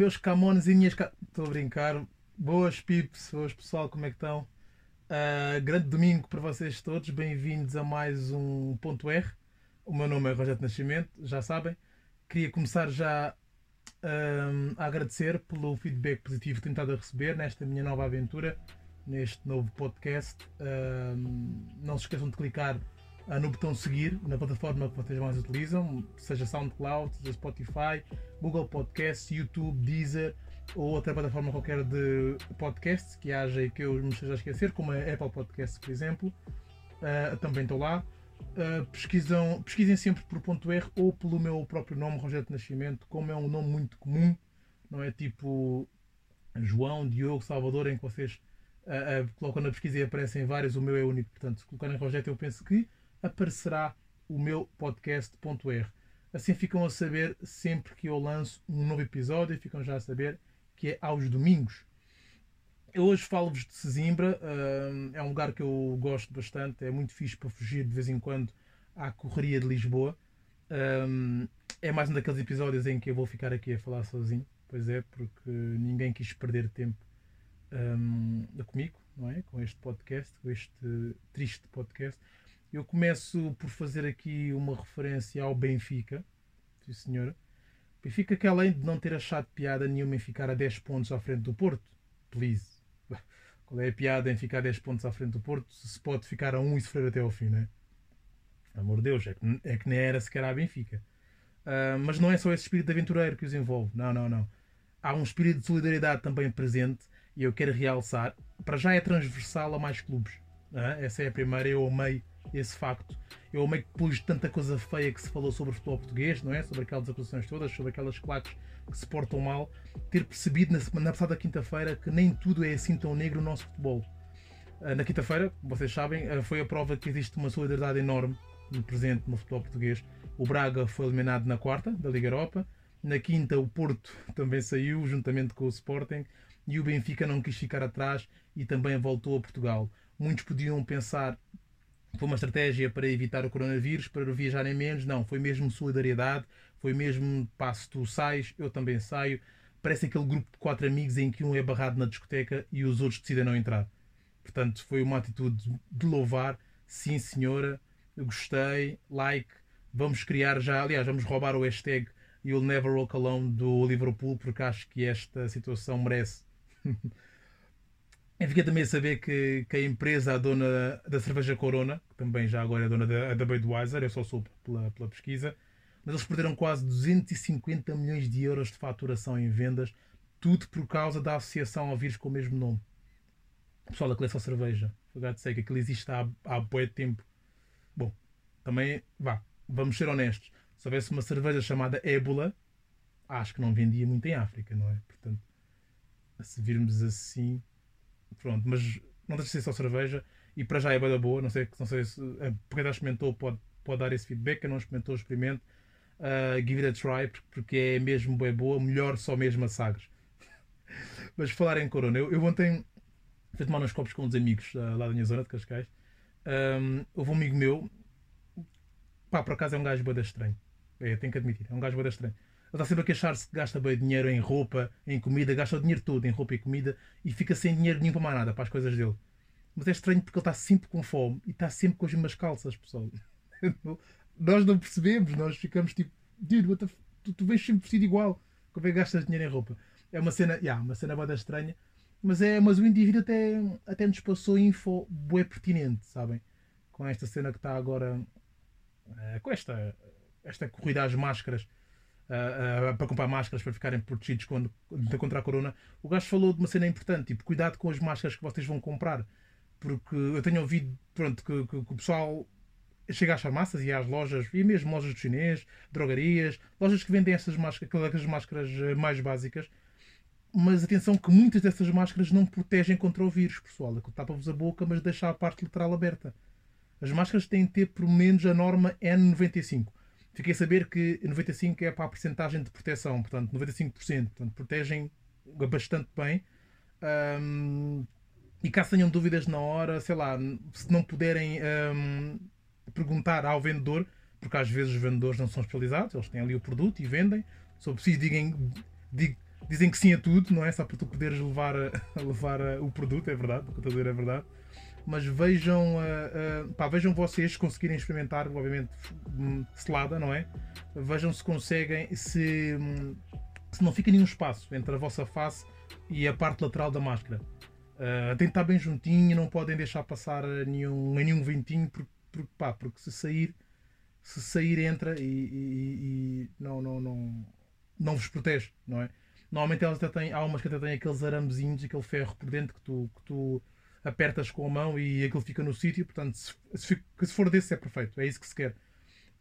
meus camones e minhas. Estou a brincar. Boas pips, boas pessoal, como é que estão? Uh, grande domingo para vocês todos, bem-vindos a mais um Ponto R. O meu nome é Rogério Nascimento, já sabem. Queria começar já um, a agradecer pelo feedback positivo que tenho estado a receber nesta minha nova aventura, neste novo podcast. Um, não se esqueçam de clicar no botão seguir na plataforma que vocês mais utilizam, seja SoundCloud, seja Spotify, Google Podcasts, YouTube, Deezer ou outra plataforma qualquer de podcasts que haja e que eu me esteja a esquecer, como a Apple Podcasts, por exemplo. Uh, também estou lá. Uh, pesquisam, pesquisem sempre por ponto R ou pelo meu próprio nome, Rogério de Nascimento, como é um nome muito comum, não é tipo João, Diogo, Salvador, em que vocês uh, colocam na pesquisa e aparecem vários, o meu é único. Portanto, se colocarem Rogério, eu penso que aparecerá o meu podcast.r. Assim ficam a saber sempre que eu lanço um novo episódio, ficam já a saber que é aos domingos. Eu hoje falo-vos de Sesimbra, uh, é um lugar que eu gosto bastante, é muito fixe para fugir de vez em quando à correria de Lisboa. Um, é mais um daqueles episódios em que eu vou ficar aqui a falar sozinho, pois é, porque ninguém quis perder tempo um, comigo, não é? Com este podcast, com este triste podcast. Eu começo por fazer aqui uma referência ao Benfica, sim senhora. Benfica que além de não ter achado piada nenhuma em ficar a 10 pontos à frente do Porto, please. Qual é a piada em ficar 10 pontos à frente do Porto se pode ficar a 1 e sofrer até ao fim, né? Amor de Deus, é que, é que nem era sequer a Benfica. Uh, mas não é só esse espírito aventureiro que os envolve. Não, não, não. Há um espírito de solidariedade também presente e eu quero realçar. Para já é transversal a mais clubes. É? Essa é a primeira. Eu amei esse facto. Eu meio que pus tanta coisa feia que se falou sobre o futebol português, não é? Sobre aquelas acusações todas, sobre aquelas claques que se portam mal, ter percebido na, semana, na passada quinta-feira que nem tudo é assim tão negro no nosso futebol. Ah, na quinta-feira, vocês sabem, ah, foi a prova que existe uma solidariedade enorme no presente no futebol português. O Braga foi eliminado na quarta da Liga Europa. Na quinta, o Porto também saiu, juntamente com o Sporting. E o Benfica não quis ficar atrás e também voltou a Portugal. Muitos podiam pensar foi uma estratégia para evitar o coronavírus, para viajarem menos. Não, foi mesmo solidariedade, foi mesmo passo tu sais, eu também saio. Parece aquele grupo de quatro amigos em que um é barrado na discoteca e os outros decidem não entrar. Portanto, foi uma atitude de louvar. Sim, senhora, gostei, like. Vamos criar já, aliás, vamos roubar o hashtag You'll Never Walk Alone do Liverpool, porque acho que esta situação merece Eu fiquei também a saber que, que a empresa, a dona da cerveja Corona, que também já agora é dona da, da Budweiser, eu só soube pela, pela pesquisa, mas eles perderam quase 250 milhões de euros de faturação em vendas, tudo por causa da associação ao vírus com o mesmo nome. O pessoal da coleção cerveja, for sei que aquilo existe há, há bué tempo. Bom, também, vá, vamos ser honestos. Se houvesse uma cerveja chamada Ébola, acho que não vendia muito em África, não é? Portanto, se virmos assim, Pronto, mas não deixa de ser só cerveja e para já é bem da boa. Não sei, não sei se a porque já experimentou pode, pode dar esse feedback. Quem não experimentou, experimente. Uh, give it a try porque é mesmo bem boa. Melhor só mesmo a Sagres. mas falar em Corona, eu, eu ontem fui tomar uns copos com uns amigos uh, lá da minha zona de Cascais. Um, houve um amigo meu, pá, por acaso é um gajo bem estranho. É, tenho que admitir, é um gajo bem estranho. Ele está sempre a queixar-se que gasta bem dinheiro em roupa, em comida, gasta o dinheiro todo em roupa e comida e fica sem dinheiro nenhum para mais nada, para as coisas dele. Mas é estranho porque ele está sempre com fome e está sempre com as mesmas calças, pessoal. nós não percebemos, nós ficamos tipo, dude, tu, tu vês sempre vestido igual. Como é que gastas dinheiro em roupa? É uma cena, yeah, uma cena bada estranha, mas, é, mas o indivíduo até, até nos passou info bué pertinente, sabem? Com esta cena que está agora, uh, com esta, esta corrida às máscaras para comprar máscaras para ficarem protegidos quando, contra a corona, o gajo falou de uma cena importante, tipo, cuidado com as máscaras que vocês vão comprar. Porque eu tenho ouvido pronto, que, que, que o pessoal chega às farmácias e às lojas, e mesmo lojas de chinês, drogarias, lojas que vendem essas máscaras, aquelas máscaras eh, mais básicas. Mas atenção que muitas dessas máscaras não protegem contra o vírus, pessoal. Aquilo tapa-vos a boca, mas deixa a parte literal aberta. As máscaras têm de ter pelo menos a norma N95. Fiquei a saber que 95% é para a porcentagem de proteção, portanto, 95%. Portanto, protegem bastante bem. Um, e caso tenham dúvidas na hora, sei lá, se não puderem um, perguntar ao vendedor, porque às vezes os vendedores não são especializados, eles têm ali o produto e vendem. For preciso, digam, dig, dizem que sim a tudo, não é? Só para tu poderes levar, a, levar a, o produto, é verdade, o que eu é verdade. Mas vejam, uh, uh, pá, vejam vocês conseguirem experimentar, obviamente, selada, não é? Vejam se conseguem, se, hum, se não fica nenhum espaço entre a vossa face e a parte lateral da máscara. Uh, tem que estar bem juntinho, não podem deixar passar nenhum, nenhum ventinho, porque, porque, pá, porque se sair, se sair entra e, e, e não, não, não, não vos protege, não é? Normalmente elas até têm, há umas que até têm aqueles aramezinhos, aquele ferro por dentro que tu, que tu apertas com a mão e aquilo fica no sítio, portanto, se, se, for desse é perfeito, é isso que se quer.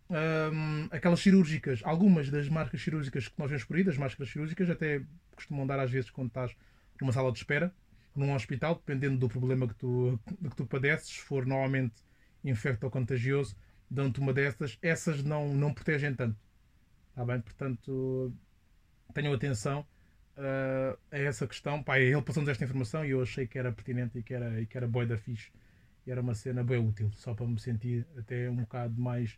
Um, aquelas cirúrgicas, algumas das marcas cirúrgicas que nós vemos por aí, das máscaras cirúrgicas, até costumam dar às vezes quando estás numa sala de espera, num hospital, dependendo do problema que tu, que tu padeces, se for normalmente infecto ou contagioso, dão-te uma dessas, essas não, não protegem tanto. Está bem? Portanto, tenham atenção uh, a essa questão. Pá, ele passou-nos esta informação e eu achei que era pertinente e que era, e que era boi da fixe. E era uma cena bem útil, só para me sentir até um bocado mais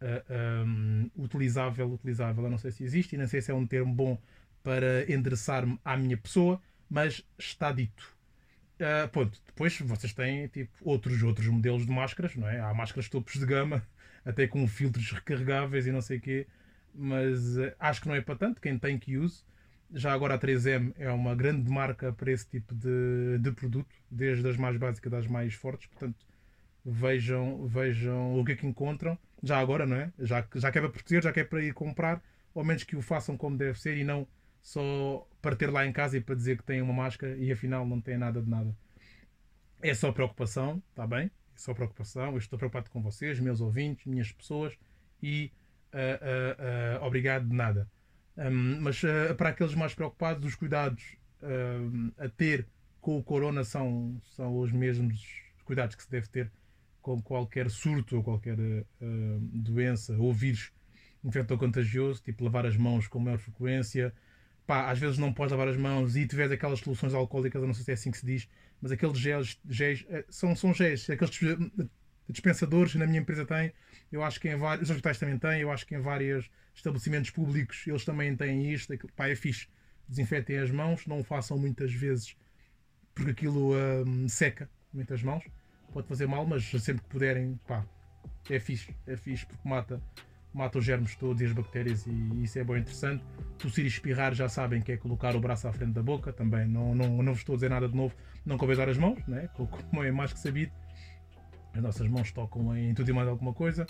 uh, ah, um, utilizável, utilizável. Eu não sei se existe e não sei se é um termo bom para endereçar-me à minha pessoa, mas está dito. Uh, ponto. Depois vocês têm tipo, outros, outros modelos de máscaras, não é? Há máscaras topos de gama, até com filtros recarregáveis e não sei o quê, mas uh, acho que não é para tanto. Quem tem que use. Já agora a 3M é uma grande marca para esse tipo de, de produto, desde as mais básicas das mais fortes. Portanto, vejam, vejam o que é que encontram. Já agora, não é? Já, já que é para proteger, já que é para ir comprar, ao menos que o façam como deve ser e não só para ter lá em casa e para dizer que tem uma máscara e afinal não tem nada de nada. É só preocupação, está bem? É só preocupação. Eu estou preocupado com vocês, meus ouvintes, minhas pessoas e uh, uh, uh, obrigado de nada. Um, mas para aqueles mais preocupados, os cuidados a ter com o corona são, são os mesmos cuidados que se deve ter com qualquer surto ou qualquer doença ou vírus infecto contagioso, tipo lavar as mãos com maior frequência, pá, às vezes não podes lavar as mãos e tiveres aquelas soluções alcoólicas, não sei se é assim que se diz, mas aqueles géis, géis eh, são, são géis, aqueles dispensadores na minha empresa têm, eu acho que em vários, os hospitais também têm, eu acho que em vários estabelecimentos públicos eles também têm isto, pá, é fixe. Desinfetem as mãos, não o façam muitas vezes porque aquilo hum, seca muitas mãos, pode fazer mal, mas sempre que puderem, pá, é fixe, é fixe porque mata mata os germes todos e as bactérias e isso é bem interessante. Tossir e espirrar já sabem que é colocar o braço à frente da boca, também não, não, não vos estou a dizer nada de novo, não convém usar as mãos, né? como é mais que sabido. As nossas mãos tocam em tudo e mais alguma coisa.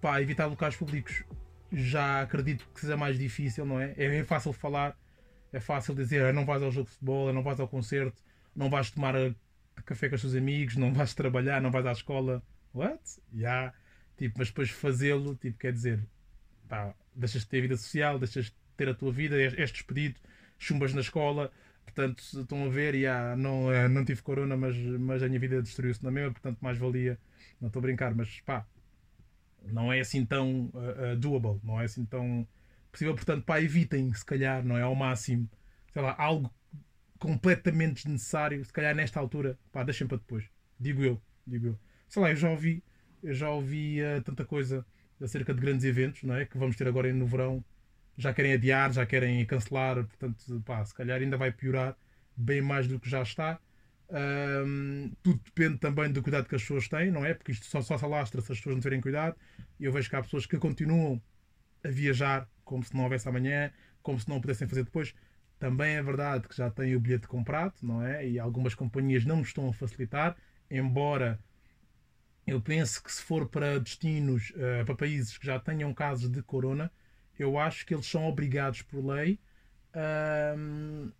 Pá, evitar locais públicos já acredito que seja mais difícil, não é? É, é fácil falar, é fácil dizer ah, não vais ao jogo de futebol, não vais ao concerto, não vais tomar café com os teus amigos, não vais trabalhar, não vais à escola. What? Yeah Tipo, mas depois fazê-lo, tipo, quer dizer, pá, deixas de ter vida social, deixas de ter a tua vida, és, és despedido, chumbas na escola, portanto, estão a ver, e ah, não, eh, não tive corona, mas, mas a minha vida destruiu-se na mesma, portanto, mais valia, não estou a brincar, mas pá, não é assim tão uh, uh, doable, não é assim tão possível, portanto, pá, evitem, se calhar, não é ao máximo, sei lá, algo completamente desnecessário, se calhar nesta altura, pá, deixem para depois, digo eu, digo eu. Sei lá, eu já ouvi eu já ouvi uh, tanta coisa acerca de grandes eventos não é? que vamos ter agora no verão. Já querem adiar, já querem cancelar, portanto, pá, se calhar ainda vai piorar bem mais do que já está. Um, tudo depende também do cuidado que as pessoas têm, não é? Porque isto só, só se alastra se as pessoas não tiverem cuidado. Eu vejo que há pessoas que continuam a viajar como se não houvesse amanhã, como se não pudessem fazer depois. Também é verdade que já têm o bilhete comprado, não é? E algumas companhias não estão a facilitar, embora eu penso que se for para destinos, uh, para países que já tenham casos de corona, eu acho que eles são obrigados por lei, uh,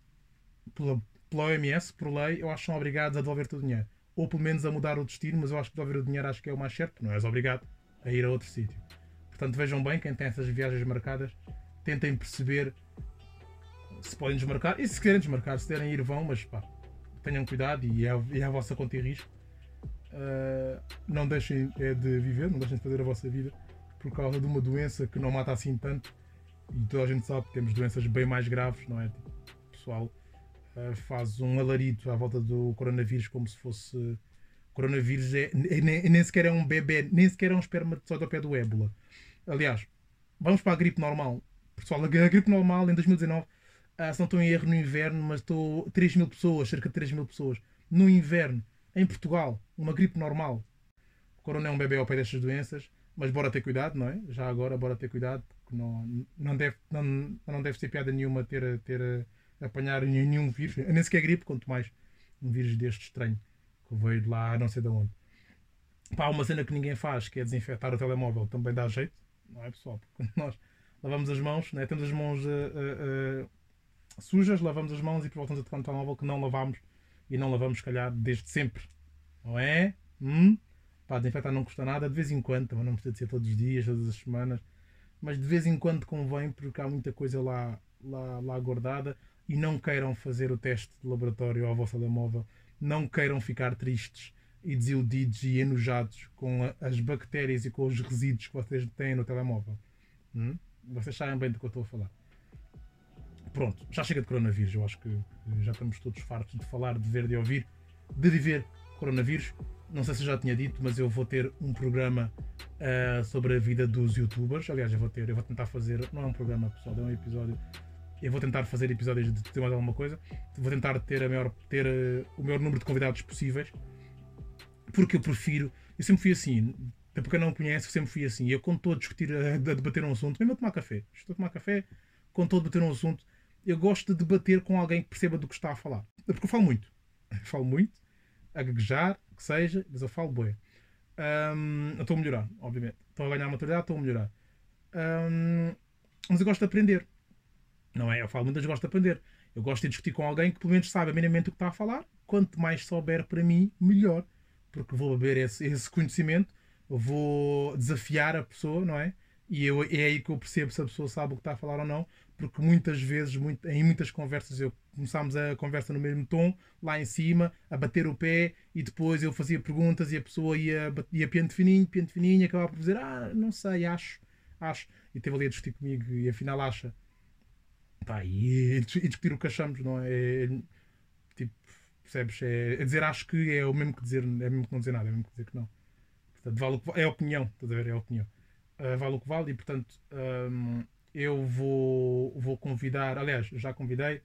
pela, pela OMS, por lei, eu acho que são obrigados a devolver o dinheiro. Ou pelo menos a mudar o destino, mas eu acho que devolver o dinheiro acho que é o mais certo, não és obrigado a ir a outro sítio. Portanto, vejam bem, quem tem essas viagens marcadas, tentem perceber se podem desmarcar. E se querem desmarcar, se querem ir, vão, mas pá, tenham cuidado e é, é a vossa conta e risco. Uh, não deixem é de viver, não deixem de fazer a vossa vida por causa de uma doença que não mata assim tanto. E toda a gente sabe que temos doenças bem mais graves, não é? Tipo, o pessoal uh, faz um alarido à volta do coronavírus como se fosse. O coronavírus é, é, nem, nem sequer é um bebê, nem sequer é um espermatozoide ao pé do ébola. Aliás, vamos para a gripe normal. Pessoal, a gripe normal em 2019 ah, se não estou em erro no inverno, mas estou 3 mil pessoas, cerca de 3 mil pessoas, no inverno, em Portugal, uma gripe normal. O corona é um bebê ao pé destas doenças, mas bora ter cuidado, não é? Já agora, bora ter cuidado, porque não, não, deve, não, não deve ser piada nenhuma ter, ter apanhar nenhum vírus, nem sequer gripe, quanto mais um vírus deste estranho, que veio de lá não sei de onde. Pá, uma cena que ninguém faz, que é desinfetar o telemóvel, também dá jeito, não é pessoal? Porque nós lavamos as mãos, né? temos as mãos uh, uh, uh, sujas, lavamos as mãos e depois voltamos a tocar no telemóvel que não lavamos e não lavamos, se calhar, desde sempre. Não é? Hum? Pá, desinfetar não custa nada, de vez em quando, também não precisa de ser todos os dias, todas as semanas, mas de vez em quando convém porque há muita coisa lá, lá, lá guardada e não queiram fazer o teste de laboratório ao vosso telemóvel, não queiram ficar tristes e desiludidos e enojados com as bactérias e com os resíduos que vocês têm no telemóvel. Hum? Vocês sabem bem do que eu estou a falar. Pronto, já chega de coronavírus. Eu acho que já estamos todos fartos de falar, de ver, de ouvir, de viver coronavírus. Não sei se já tinha dito, mas eu vou ter um programa uh, sobre a vida dos youtubers. Aliás, eu vou ter, eu vou tentar fazer, não é um programa pessoal, é um episódio. Eu vou tentar fazer episódios de ter mais alguma coisa. Vou tentar ter, a maior, ter uh, o maior número de convidados possíveis. Porque eu prefiro. Eu sempre fui assim. Até porque eu não eu sempre fui assim. Eu, quando estou a discutir, a, a debater um assunto, mesmo a tomar café, estou a tomar café, quando estou a debater um assunto, eu gosto de debater com alguém que perceba do que está a falar. Porque eu falo muito. Eu falo muito, a gaguejar, que seja, mas eu falo bem. Um, eu estou a melhorar, obviamente. Estou a ganhar maturidade, estou a melhorar. Um, mas eu gosto de aprender. Não é? Eu falo muito, mas gosto de aprender. Eu gosto de discutir com alguém que pelo menos sabe minimamente o que está a falar. Quanto mais souber para mim, melhor. Porque vou beber esse, esse conhecimento, vou desafiar a pessoa, não é? E eu, é aí que eu percebo se a pessoa sabe o que está a falar ou não, porque muitas vezes, muito, em muitas conversas, eu começámos a conversa no mesmo tom, lá em cima, a bater o pé, e depois eu fazia perguntas e a pessoa ia, ia piante fininho, piante fininho, e acabava por dizer, ah, não sei, acho, acho. E teve ali a discutir comigo, e afinal acha. Pá, e, e discutir o que achamos, não é? Tipo, percebes? É, é, dizer acho que é o mesmo que dizer, é o mesmo que não dizer nada, é o mesmo que dizer que não. Portanto, vale, é opinião, estás a ver? É opinião uh, vale o que vale e portanto um, eu vou, vou convidar, aliás, já convidei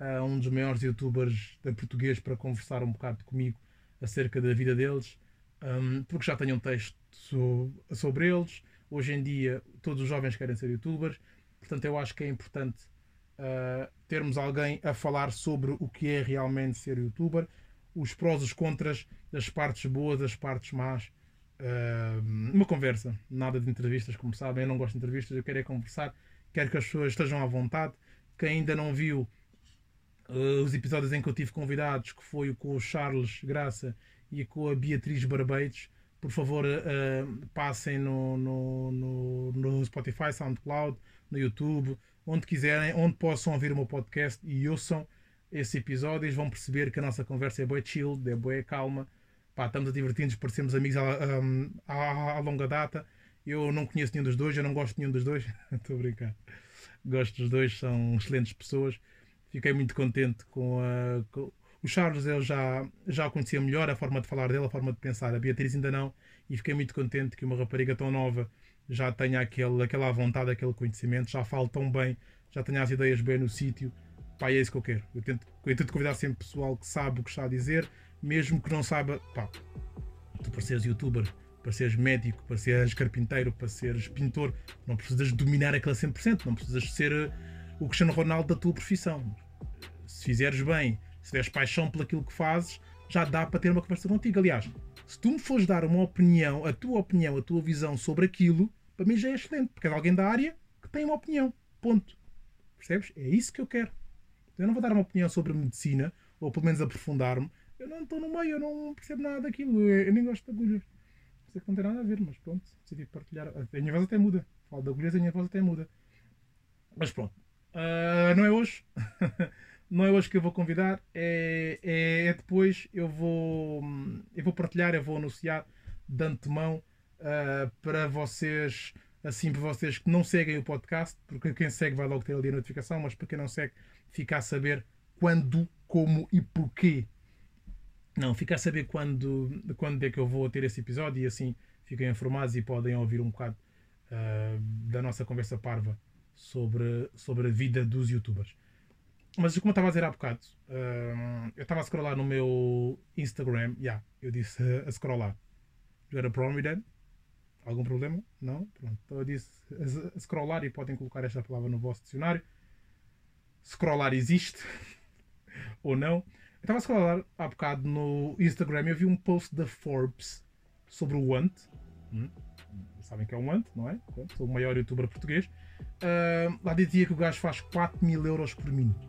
uh, um dos maiores youtubers de português para conversar um bocado comigo acerca da vida deles, um, porque já tenho um texto so, sobre eles. Hoje em dia todos os jovens querem ser youtubers, portanto eu acho que é importante uh, termos alguém a falar sobre o que é realmente ser youtuber, os prós, os contras, as partes boas, as partes más uh, uma conversa, nada de entrevistas, como sabem, eu não gosto de entrevistas, eu quero é conversar, quero que as pessoas estejam à vontade. Quem ainda não viu uh, os episódios em que eu tive convidados, que foi com o Charles Graça e com a Beatriz Barbeitos, por favor uh, passem no, no, no, no, Spotify, SoundCloud, no YouTube, onde quiserem, onde possam ouvir o meu podcast e ouçam esse episódio, eles vão perceber que a nossa conversa é boa chill, é boa calma pá, estamos a divertir-nos, parecemos amigos à, à, à, longa data. Eu não conheço nenhum dos dois, eu não gosto de nenhum dos dois. Estou a brincar. Gosto dos dois, são excelentes pessoas. Fiquei muito contente com a. Com... O Charles eu já, já o conhecia melhor, a forma de falar dele, a forma de pensar. A Beatriz ainda não. E fiquei muito contente que uma rapariga tão nova já tenha aquele, aquela vontade, aquele conhecimento, já fale tão bem, já tenha as ideias bem no sítio. Pá, é isso que eu quero. Eu tento, eu tento convidar sempre pessoal que sabe o que está a dizer, mesmo que não saiba, pá, tu para seres youtuber, para seres médico, para seres carpinteiro, para seres pintor, não precisas dominar aquele 100%, não precisas ser eh, o Cristiano Ronaldo da tua profissão. Se fizeres bem, se tiveres paixão por aquilo que fazes, já dá para ter uma conversa contigo. Aliás, se tu me fores dar uma opinião, a tua opinião, a tua visão sobre aquilo, para mim já é excelente, porque é alguém da área que tem uma opinião. Ponto. Percebes? É isso que eu quero. Eu não vou dar uma opinião sobre medicina, ou pelo menos aprofundar-me, eu não estou no meio, eu não percebo nada daquilo. Eu, eu nem gosto de agulhas. Sei que não tem nada a ver, mas pronto, decidi partilhar. A minha voz até muda. Falo de agulhas, a minha voz até muda. Mas pronto, uh, não é hoje. não é hoje que eu vou convidar. É, é, é, depois. Eu vou, eu vou partilhar, eu vou anunciar de antemão uh, para vocês. Assim, para vocês que não seguem o podcast, porque quem segue vai logo ter ali a notificação, mas para quem não segue, fica a saber quando, como e porquê não, fica a saber quando, quando é que eu vou ter esse episódio e assim fiquem informados e podem ouvir um bocado uh, da nossa conversa parva sobre, sobre a vida dos youtubers. mas como eu estava a dizer há bocado, um, eu estava a scrollar no meu Instagram, yeah, eu disse a, a scrollar. You got a problem with that? Algum problema? Não? Pronto. Então eu disse a, a scrollar e podem colocar esta palavra no vosso dicionário. Scrollar existe ou não. Eu estava a scrollar há bocado no Instagram e eu vi um post da Forbes sobre o Want. Hum? Sabem que é o Want, não é? Sou o maior youtuber português. Uh, lá dizia que o gajo faz 4 mil euros por minuto.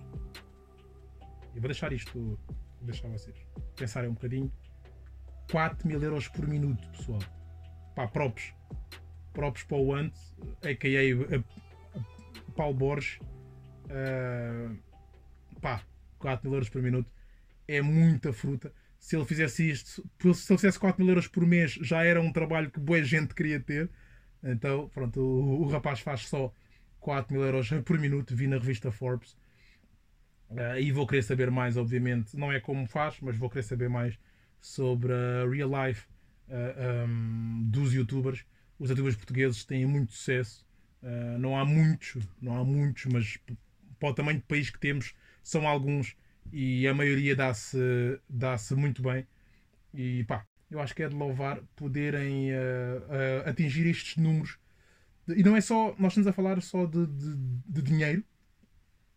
Eu vou deixar isto, vou deixar vocês pensarem um bocadinho. 4 mil euros por minuto, pessoal. Pá, props. Props para o Ant, a.k.a. A, a, Paulo Borges. Uh, pá, 4 mil euros por minuto. É muita fruta. Se ele fizesse isto, se ele fizesse 4 mil euros por mês, já era um trabalho que boa gente queria ter. Então, pronto, o, o rapaz faz só 4 mil euros por minuto. Vi na revista Forbes. Uh, e vou querer saber mais, obviamente. Não é como faz, mas vou querer saber mais sobre a real life uh, eh, um, dos youtubers. Os youtubers portugueses têm muito sucesso. Uh, não há muitos, não há muitos, mas para o tamanho de país que temos, são alguns e a maioria dá-se dá muito bem. E pá, eu acho que é de louvar poderem atingir estes números. E não é só, nós estamos a falar só de, de, de dinheiro,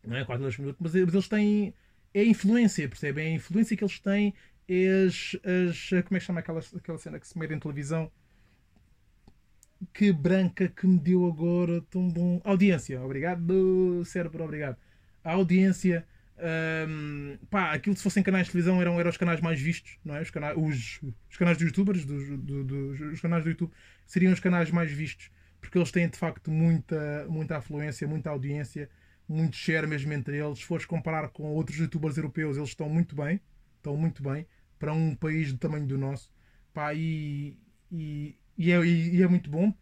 não é? 4 2 minutos, mas, mas eles têm. É a influência, percebem? É a influência que eles têm, é as, as. Como é que chama aquela, aquela cena que se mede em televisão? Que branca que me deu agora tão bom. Audiência, obrigado, cérebro, obrigado. A audiência. Um, pá, aquilo se fossem canais de televisão eram, eram os canais mais vistos, não é? Os, canais, os, os canais youtubers, do, do, os canais do YouTube seriam os canais mais vistos, porque eles têm de facto muita, muita afluência, muita audiência muito share mesmo entre eles. Se fores comparar com outros youtubers europeus, eles estão muito bem, estão muito bem para um país do tamanho do nosso. Pá, e, e, e, é, e é muito bom.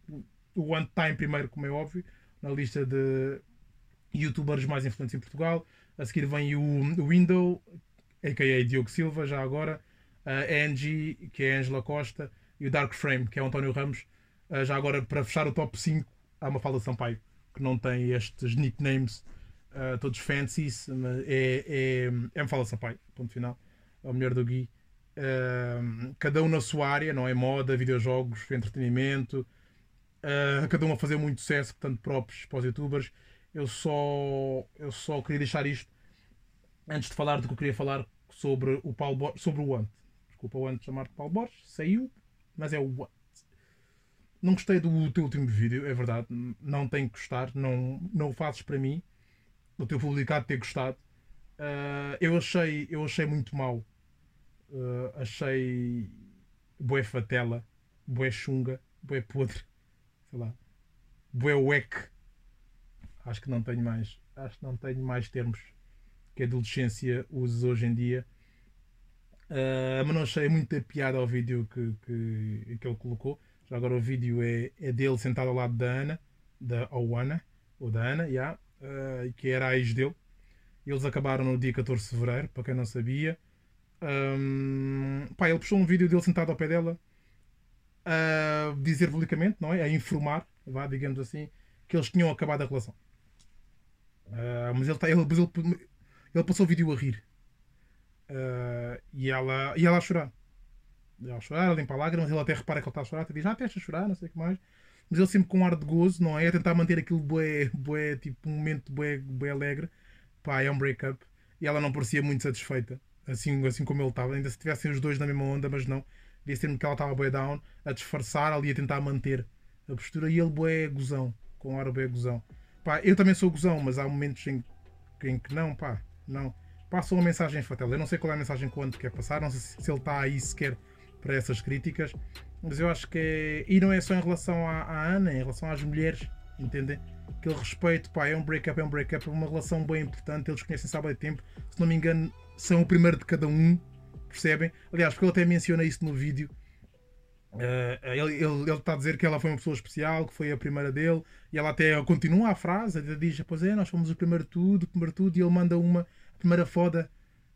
O One Time primeiro, como é óbvio, na lista de youtubers mais influentes em Portugal. A seguir vem o, Window, a.k.a. Diogo Silva, já agora. A Angie, que é a Angela Costa. E o Dark Frame, que é o António Ramos. Já agora, para fechar o top 5, há uma fala de Sampaio, que não tem estes nicknames uh, todos fancies, é, é, é me fala Sampaio, ponto final. É o melhor do Gui. Uh, cada um na sua área, não é? Moda, videojogos, entretenimento. Uh, cada um a fazer muito sucesso, portanto, próprios para os youtubers. Eu só, eu só queria deixar isto antes de falar do que eu queria falar sobre o Paulo sobre o Ant. Desculpa o Ant chamar-te Paulo Borges, saiu, mas é o Ant. Não gostei do teu último vídeo, é verdade. Não tem que gostar, não, não o fazes para mim o teu publicado ter gostado. Uh, eu, achei, eu achei muito mal. Uh, achei bué fatela, bué chunga, bué podre, sei lá, bué weck. Acho que não tenho mais, acho que não tenho mais termos que a adolescência usa hoje em dia. Uh, mas não achei muita piada ao vídeo que, que, que ele colocou. Agora o vídeo é, é dele sentado ao lado da Ana, da Oana, ou da Ana, yeah uh, que era a ex dele. Eles acabaram no dia 14 de fevereiro, para quem não sabia. Um, pá, ele puxou um vídeo dele sentado ao pé dela a dizer publicamente, não é? A informar, vá, digamos assim, que eles tinham acabado a relação. Uh, mas ele, tá, ele, ele, ele, passou o vídeo a rir. Uh, e, ela, e ela a chorar. Ela a chorar, a limpar lágrimas, ele até repara que ele está a chorar, até diz, ah, até a chorar, não sei o que mais mas ele sempre com um ar de gozo, não é? A tentar manter aquilo bué, bué, tipo um momento bué, bué alegre. Pá, é um break-up. E ela não parecia muito satisfeita, assim, assim como ele estava. Ainda se tivessem os dois na mesma onda, mas não. Devia ser que ela estava bué down, a disfarçar ali, a tentar manter a postura. E ele bué gozão, com um ar bué gozão. Pá, eu também sou gozão, mas há momentos em, em que não, pá, não. Passa uma mensagem fatal. Eu não sei qual é a mensagem que o quer passar, não sei se, se ele está aí sequer para essas críticas. Mas eu acho que é. E não é só em relação à, à Ana, é em relação às mulheres, entendem? Aquele respeito, pá, é um break-up, é um break-up, é uma relação bem importante, eles conhecem-se há tempo, se não me engano, são o primeiro de cada um, percebem? Aliás, porque ele até menciona isso no vídeo. Uh, ele, ele, ele, está a dizer que ela foi uma pessoa especial, que foi a primeira dele, e ela até continua a frase, ela diz: Pois é, nós fomos o primeiro tudo, o primeiro tudo, e ele manda uma, primeira foda,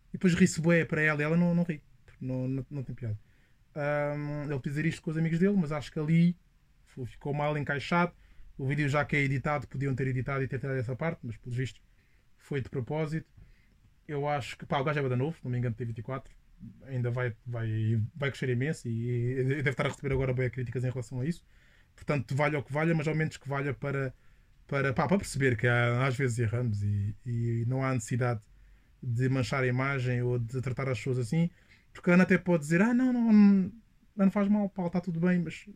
e depois ri-se bué para ela, e ela não, não ri, não, não, não tem piada. Um, ele dizer isto com os amigos dele, mas acho que ali ficou mal encaixado. O vídeo já que é editado, podiam ter editado e ter tirado essa parte, mas pelo visto foi de propósito. eu acho que pá, o gajo é bada novo, não me engano, tem 24. Ainda vai, vai, vai crescer imenso e, deve estar a receber agora bem críticas em relação a isso. Portanto, valha o que valha, mas ao menos que valha para, para, pá, para perceber que às vezes erramos e, e não há necessidade de manchar a imagem ou de tratar as pessoas assim. Porque a Ana até pode dizer: Ah, não, não, não, não faz mal, pá, está tudo bem, mas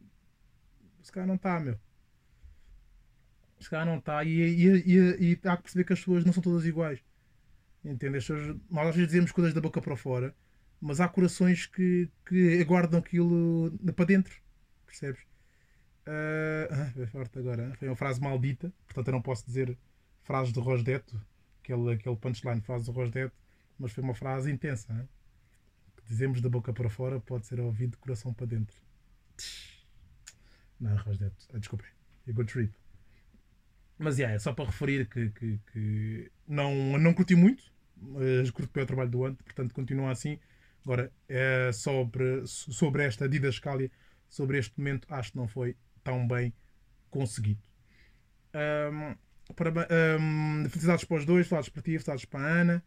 se calhar não está, meu. Se calhar não está. E, e, e, e há que perceber que as pessoas não são todas iguais. Entende? As pessoas, nós às vezes dizemos coisas da boca para fora, mas há corações que, que aguardam aquilo para dentro. Percebes? Uh, forte agora. Foi uma frase maldita, portanto eu não posso dizer frases de Rosdeto, aquele, aquele punchline, frase de Rosdeto, mas foi uma frase intensa. Hein? Dizemos da boca para fora pode ser ouvido de coração para dentro. Não, Rosdeto, ah, desculpem. É good trip. Mas yeah, é só para referir que, que, que não, não curti muito, mas curto bem o trabalho do Ant, portanto continua assim. Agora, é sobre, sobre esta didascália, sobre este momento, acho que não foi tão bem conseguido. Um, para, um, felicidades para os dois, felicidades para ti, felicidades para a Ana.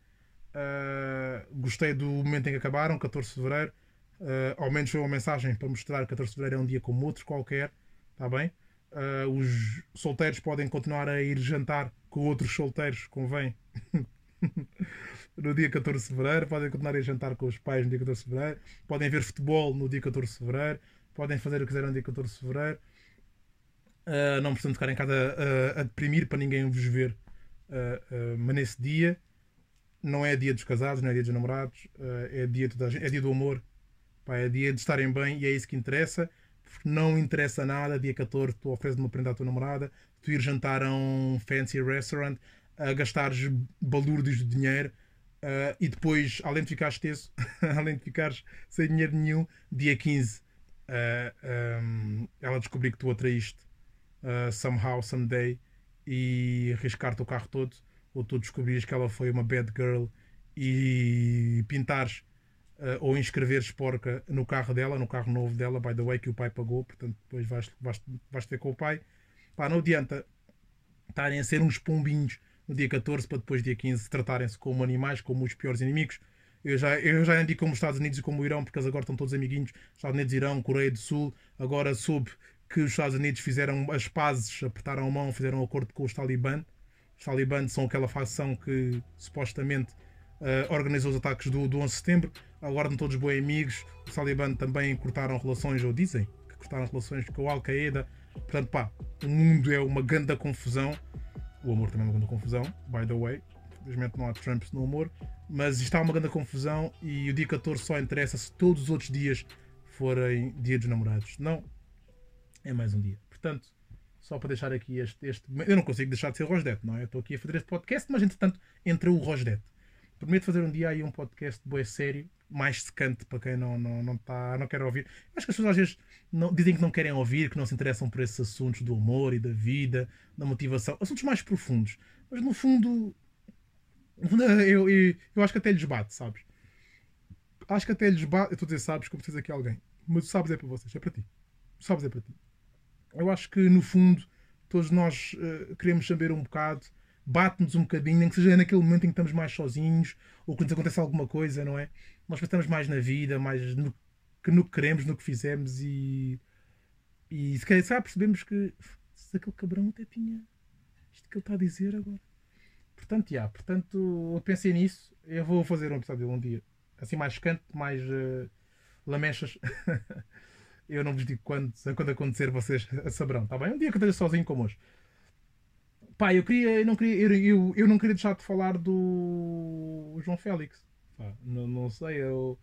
Uh, gostei do momento em que acabaram, 14 de Fevereiro. Uh, ao menos foi uma mensagem para mostrar que 14 de Fevereiro é um dia como outro qualquer. Está bem? Uh, os solteiros podem continuar a ir jantar com outros solteiros, convém. no dia 14 de Fevereiro, podem continuar a ir jantar com os pais no dia 14 de Fevereiro, podem ver futebol no dia 14 de Fevereiro, podem fazer o que quiserem no dia 14 de Fevereiro. Uh, não precisam ficar em casa a, a, deprimir para ninguém vos ver. Uh, mas nesse dia não é dia dos casados, não é dia dos namorados, é, dia de, é dia do amor, Pá, é dia de estarem bem e é isso que interessa. Não interessa nada, dia 14 tu ofereces uma prenda à tua namorada, tu ir jantar a um fancy restaurant, a gastares balúrdios de dinheiro uh, e depois, além de ficares teso, além de ficares sem dinheiro nenhum, dia 15 uh, um, ela descobriu que tu a traíste uh, somehow, someday e arriscar-te o carro todo, ou tu descobrires que ela foi uma bad girl e pintares uh, ou inscreveres porca no carro dela, no carro novo dela, by the way, que o pai pagou, portanto depois vais, vais, vais ter com o pai. Pá, não adianta estarem a ser uns pombinhos no dia 14 para depois, dia 15, tratarem-se como animais, como os piores inimigos. Eu já, eu já andi como os Estados Unidos e como o Irão, porque eles agora estão todos amiguinhos. Estados Unidos, Irão, Coreia do Sul. Agora soube que os Estados Unidos fizeram as pazes, apertaram a mão, fizeram um acordo com os Talibã. Os Talibã são aquela facção que supostamente uh, organizou os ataques do, do 11 de setembro. Agora estão todos bons amigos. Os Talibã também cortaram relações, ou dizem que cortaram relações com o Al-Qaeda. Portanto, pá, o mundo é uma grande confusão. O amor também é uma grande confusão, by the way. Infelizmente não há Trumps no amor. Mas está uma grande confusão e o dia 14 só interessa se todos os outros dias forem dia dos namorados. Não, é mais um dia. Portanto, só para deixar aqui este. este eu não consigo deixar de ser Rosdet, não é? Eu estou aqui a fazer este podcast, mas entretanto entrou o Rosdet. Prometo fazer um dia aí um podcast boé sério, mais secante para quem não, não, não, tá, não quer ouvir. Acho que as pessoas às vezes não, dizem que não querem ouvir, que não se interessam por esses assuntos do amor e da vida, da motivação, assuntos mais profundos. Mas no fundo, eu, eu, eu acho que até lhes bate, sabes? Acho que até lhes bate. Eu estou a dizer, sabes, como vocês aqui alguém. Mas o sabes é para vocês, é para ti. O sabes é para ti. Eu acho que no fundo todos nós uh, queremos saber um bocado bate-nos um bocadinho, nem que seja naquele momento em que estamos mais sozinhos ou quando acontece alguma coisa, não é? Nós pensamos mais na vida, mais no que, no que queremos, no que fizemos e, e se calhar percebemos que se aquele cabrão até tinha isto que ele está a dizer agora. Portanto, já, portanto, eu pensei nisso. Eu vou fazer um episódio um dia assim mais canto, mais uh, lamechas. eu não vos digo quando, quando acontecer, vocês saberão, tá bem? Um dia que eu esteja sozinho como hoje. Pá, eu queria, eu não queria, eu, eu, eu não queria deixar de falar do João Félix. Pá, não, não sei, eu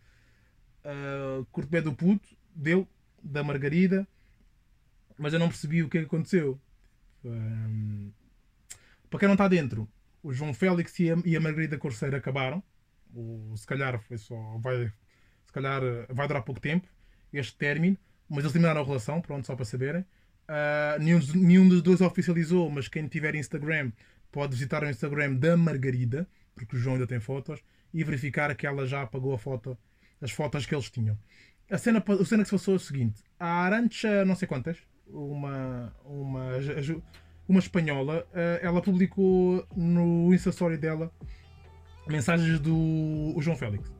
uh, curto bem do puto, dele, da Margarida, mas eu não percebi o que, é aconteceu. Um, para quem não está dentro, o João Félix e a, e a Margarida Corceira acabaram. O, se calhar foi só. Vai, se calhar vai durar pouco tempo este término, mas eles terminaram a relação, pronto, só para saberem. Uh, nenhum, nenhum dos dois oficializou, mas quem tiver Instagram pode visitar o Instagram da Margarida, porque o João ainda tem fotos, e verificar que ela já apagou a foto, as fotos que eles tinham. A cena, a cena que se passou é o seguinte: a Arancha, não sei quantas, uma, uma, uma espanhola, uh, ela publicou no Insta Story dela mensagens do João Félix.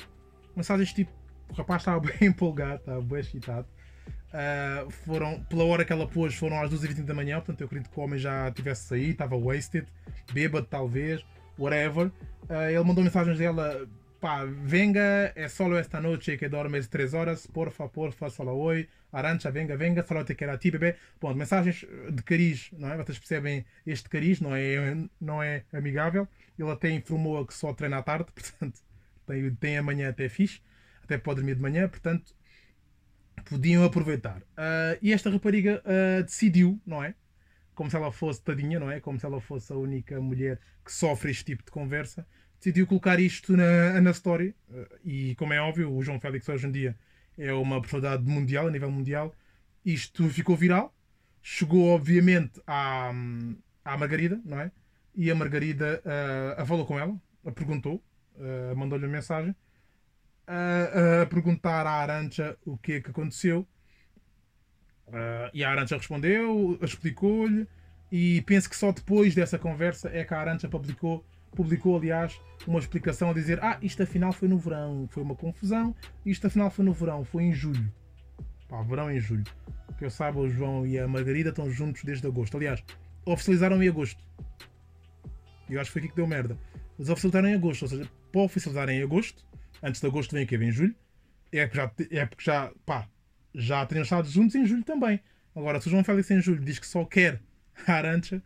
Mensagens tipo, o rapaz estava bem empolgado, estava bem excitado. Uh, foram, pela hora que ela pôs, foram às 2h20 da manhã, portanto eu acredito que o homem já tivesse saído, estava wasted, bêbado talvez, whatever. Uh, ele mandou mensagens dela, pá, venga, é solo esta noite que dormes 3 horas, porfa, porfa, solo hoy, arancha, venga, venga, solo te quero a ti, bebê. Bom, mensagens de cariz, não é? Vocês percebem este cariz, não é, não é amigável. Ele até informou que só treina à tarde, portanto, tem, tem amanhã até fixe, até pode dormir de manhã, portanto, podiam aproveitar. Uh, e esta rapariga uh, decidiu, não é? Como se ela fosse tadinha, não é? Como se ela fosse a única mulher que sofre este tipo de conversa. Decidiu colocar isto na, na story. Uh, e como é óbvio, o João Félix hoje em dia é uma personalidade mundial, a nível mundial. Isto ficou viral. Chegou, obviamente, à, à Margarida, não é? E a Margarida uh, falou com ela, a perguntou, mandou-lhe uma mensagem a, a perguntar à Arancha o que é que aconteceu. Uh, e a Arancha respondeu, explicou-lhe, e penso que só depois dessa conversa é que a Arancha publicou, publicou, aliás, uma explicação a dizer: Ah, isto afinal foi no verão, foi uma confusão, isto afinal foi no verão, foi em julho. Pá, verão em julho. Que eu saiba, o João e a Margarida estão juntos desde agosto. Aliás, oficializaram em agosto. Eu acho que foi aqui que deu merda. Eles oficializaram em agosto, ou seja, para oficializar em agosto, antes de agosto vem o quê? Vem julho. É porque já, é porque já, pá, já teriam estado juntos em julho também. Agora, se o João Félix em julho diz que só quer a Arancha,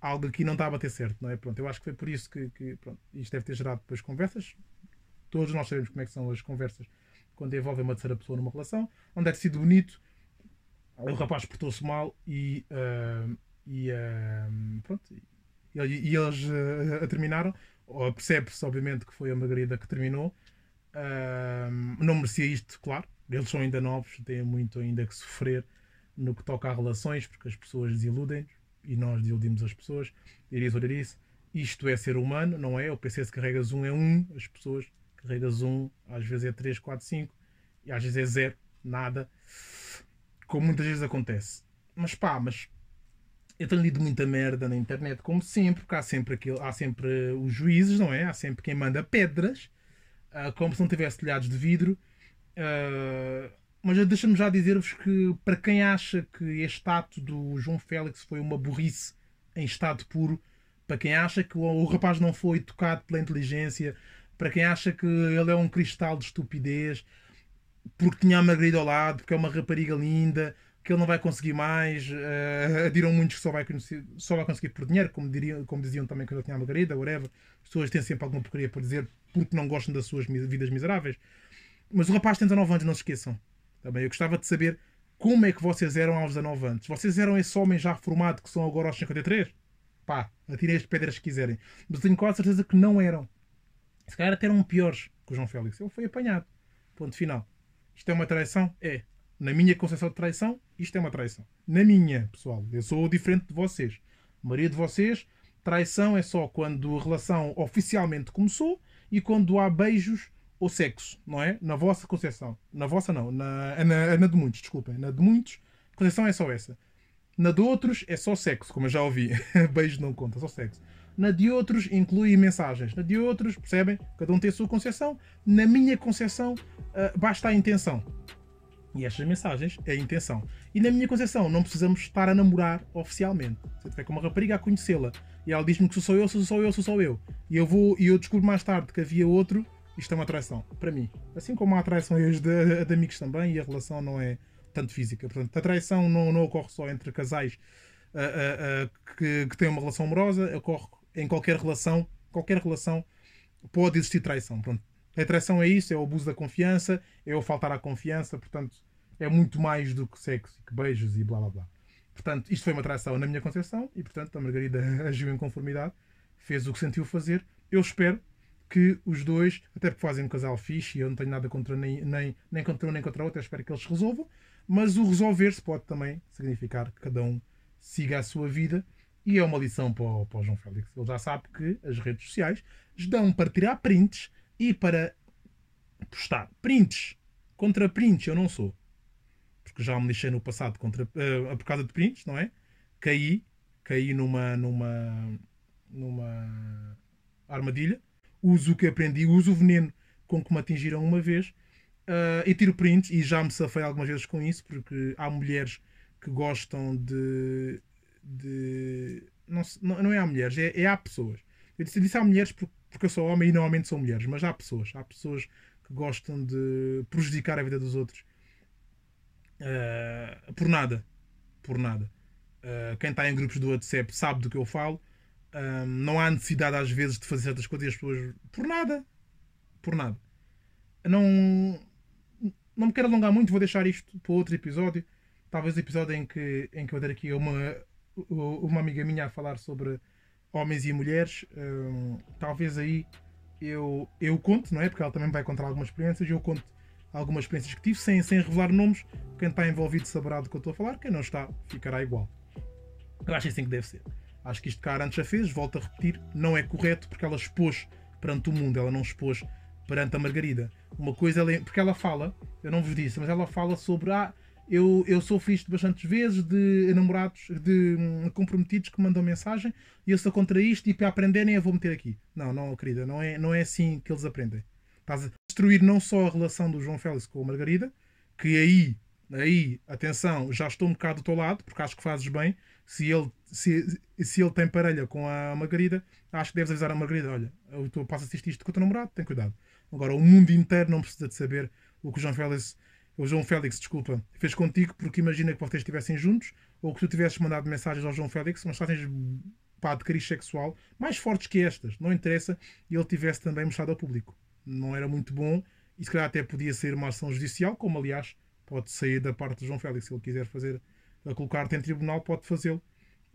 algo aqui não está a bater certo, não é? Pronto, eu acho que foi por isso que, que pronto, isto deve ter gerado depois conversas. Todos nós sabemos como é que são as conversas quando envolvem uma terceira pessoa numa relação. Onde é sido bonito, o rapaz portou-se mal e, uh, e, uh, pronto, e, e eles uh, terminaram. Percebe-se, obviamente, que foi a Margarida que terminou não merecia isto, claro. Eles são ainda novos, têm muito ainda que sofrer no que toca a relações, porque as pessoas desiludem e nós desiludimos as pessoas. Iris isso. Isto é ser humano, não é? O PC se carregas um é um, as pessoas carregas um, às vezes é 3, 4, 5 e às vezes é zero, nada. Como muitas vezes acontece. Mas pá, mas eu tenho lido muita merda na internet, como sempre, porque há sempre, aquilo, há sempre os juízes, não é? Há sempre quem manda pedras uh, como se não tivesse telhados de vidro. Uh, mas deixa-me já dizer-vos que, para quem acha que este ato do João Félix foi uma burrice em estado puro, para quem acha que o, rapaz não foi tocado pela inteligência, para quem acha que ele é um cristal de estupidez, porque tinha a Margarida ao lado, porque é uma rapariga linda, que ele não vai conseguir mais. Uh, adiram muitos que só vai, conhecer, só vai conseguir por dinheiro, como, diriam, como diziam também quando eu tinha a Margarida, whatever. As pessoas têm sempre alguma porcaria por dizer porque não gostam das suas vidas miseráveis. Mas o rapaz tem 19 anos, não se esqueçam. Também eu gostava de saber como é que vocês eram aos 19 anos. Vocês eram esse homem já formado que são agora aos 53? Pá, atirem as pedras que quiserem. Mas tenho quase certeza que não eram. Se calhar até eram piores que o João Félix. Ele foi apanhado. Ponto final. Isto é uma traição? É. Na minha concepção de traição, isto é uma traição. Na minha, pessoal. Eu sou diferente de vocês. A maioria de vocês, traição é só quando a relação oficialmente começou e quando há beijos ou sexo, não é? Na vossa concepção. Na vossa não, na, na, na de muitos, desculpem. Na de muitos, a concepção é só essa. Na de outros é só sexo, como eu já ouvi. Beijo não conta, só sexo. Na de outros inclui mensagens. Na de outros, percebem? Cada um tem a sua concepção. Na minha concepção, uh, basta a intenção. E estas mensagens é a intenção. E na minha concepção, não precisamos estar a namorar oficialmente. Se eu tiver com uma rapariga a conhecê-la e ela diz-me que sou eu, sou só eu, sou só eu, e eu vou e eu descubro mais tarde que havia outro, isto é uma traição, para mim. Assim como há traições de, de amigos também, e a relação não é tanto física. Portanto, a traição não, não ocorre só entre casais uh, uh, uh, que, que têm uma relação amorosa, ocorre em qualquer relação, qualquer relação pode existir traição. Pronto. A traição é isso, é o abuso da confiança, é o faltar à confiança, portanto, é muito mais do que sexo, que beijos e blá blá blá. Portanto, isto foi uma traição na minha concepção e, portanto, a Margarida agiu em conformidade, fez o que sentiu fazer. Eu espero que os dois, até porque fazem um casal fixe e eu não tenho nada contra nem, nem, nem contra um nem contra o outro, eu espero que eles resolvam. Mas o resolver-se pode também significar que cada um siga a sua vida e é uma lição para o, para o João Félix. Ele já sabe que as redes sociais dão para tirar prints e para postar prints contra prints. Eu não sou porque já me lixei no passado contra, uh, por causa de prints, não é? Caí, caí numa, numa, numa armadilha. uso o que aprendi, uso o veneno com que me atingiram uma vez uh, e tiro prints e já me safei algumas vezes com isso porque há mulheres que gostam de. de não, não é há mulheres, é, é há pessoas. Eu disse, eu disse há mulheres porque, porque eu sou homem e normalmente são mulheres, mas há pessoas. Há pessoas que gostam de prejudicar a vida dos outros uh, por nada. Por nada. Uh, quem está em grupos do WhatsApp sabe do que eu falo. Uh, não há necessidade às vezes de fazer certas coisas e as pessoas. Por nada. Por nada. Não. Não me quero alongar muito, vou deixar isto para outro episódio. Talvez o episódio em que, em que eu ter aqui uma, uma amiga minha a falar sobre homens e mulheres. talvez aí eu, eu conto, não é? Porque ela também vai contar algumas experiências. Eu conto algumas experiências que tive, sem, sem revelar nomes. Quem está envolvido saberá do que eu estou a falar, quem não está, ficará igual. Eu acho assim que deve ser. Acho que isto que a Arantes já fez, volto a repetir, não é correto porque ela expôs perante o mundo, ela não expôs perante a Margarida. Uma coisa, ela, porque ela fala, eu não vos disse, mas ela fala sobre ah, eu, eu sofri isto bastantes vezes de namorados, de hum, comprometidos que mandam mensagem e eu sou contra isto e para aprenderem eu vou meter aqui. Não, não, querida, não é, não é assim que eles aprendem. Estás a destruir não só a relação do João Félix com a Margarida, que aí, aí, atenção, já estou um bocado do teu lado, porque acho que fazes bem. Se ele, se, se ele tem parelha com a Margarida, acho que deves avisar a Margarida: olha, tu passas isto com o teu namorado, tem cuidado. Agora, o mundo inteiro não precisa de saber o que o João Félix, o João Félix, desculpa, fez contigo, porque imagina que vocês estivessem juntos, ou que tu tivesses mandado mensagens ao João Félix, mensagens pá, de cariz sexual, mais fortes que estas, não interessa, e ele tivesse também mostrado ao público não era muito bom e se calhar até podia ser uma ação judicial, como aliás pode sair da parte de João Félix. Se ele quiser fazer, a colocar-te em tribunal, pode fazê-lo,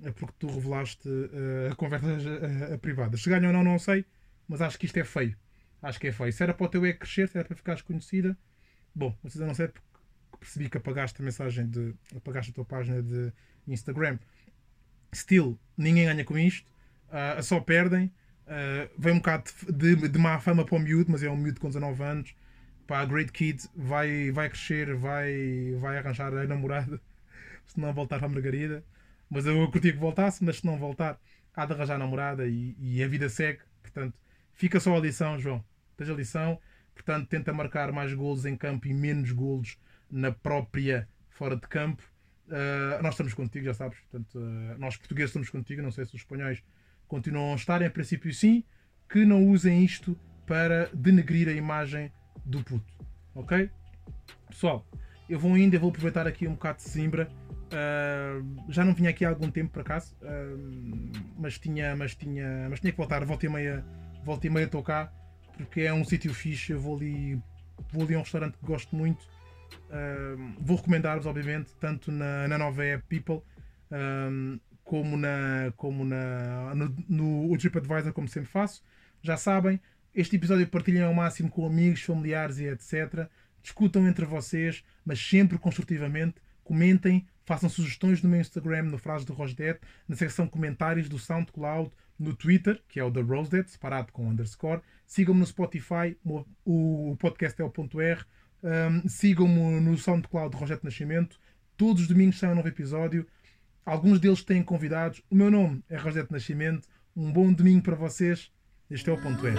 é porque tu revelaste uh, a conversas uh, privada. Se ganha ou não, não sei, mas acho que isto é feio. Acho que é feio. Se era para o teu ego crescer, se era para ficares conhecida, bom, mas eu não sei porque percebi que apagaste a mensagem de. apagaste a tua página de Instagram. Still, ninguém ganha com isto, uh, só perdem. Uh, um bocado de, de má fama para o miúdo, mas é um miúdo com 19 anos. Pá, Great Kid vai, vai crescer, vai, vai arranjar a namorada, se não voltar para a Margarida. Mas eu curti que voltasse, mas se não voltar, há de arranjar a namorada e, e a vida segue. Portanto, fica só a lição, João. Tens a lição. Portanto, tenta marcar mais golos em campo e menos golos na própria fora de campo. Uh, nós estamos contigo, já sabes. Portanto, uh, nós portugueses estamos contigo. Não sei se os espanhóis continuam a estar, em princípio sim, que não usem isto para denegrir a imagem do puto. Ok? Pessoal, eu vou ainda, vou aproveitar aqui um bocado de Zimbra. Uh, já não vinha aqui há algum tempo para casa, uh, mas, tinha, mas, tinha, mas tinha que voltar, volta e meia, volta e meia estou porque é um sítio fixe. Eu vou ali, vou ali a um restaurante que gosto muito. Uh, vou recomendar-vos, obviamente, tanto na, na nova app People como, na, como na, no, no TripAdvisor, como sempre faço. Já sabem, este episódio partilhem ao máximo com amigos, familiares e etc. Discutam entre vocês, mas sempre construtivamente. Comentem, façam sugestões no meu Instagram, no Frase do Rosdet, na secção comentários do SoundCloud, no Twitter, que é o da Rosedet, separado com underscore. Sigam-me no Spotify, o, o podcast é o ponto R. Um, Sigam-me no SoundCloud Rosdet Nascimento. Todos os domingos sai um novo episódio. Alguns deles têm convidados. O meu nome é Rosete Nascimento. Um bom domingo para vocês. Este é o Ponto R.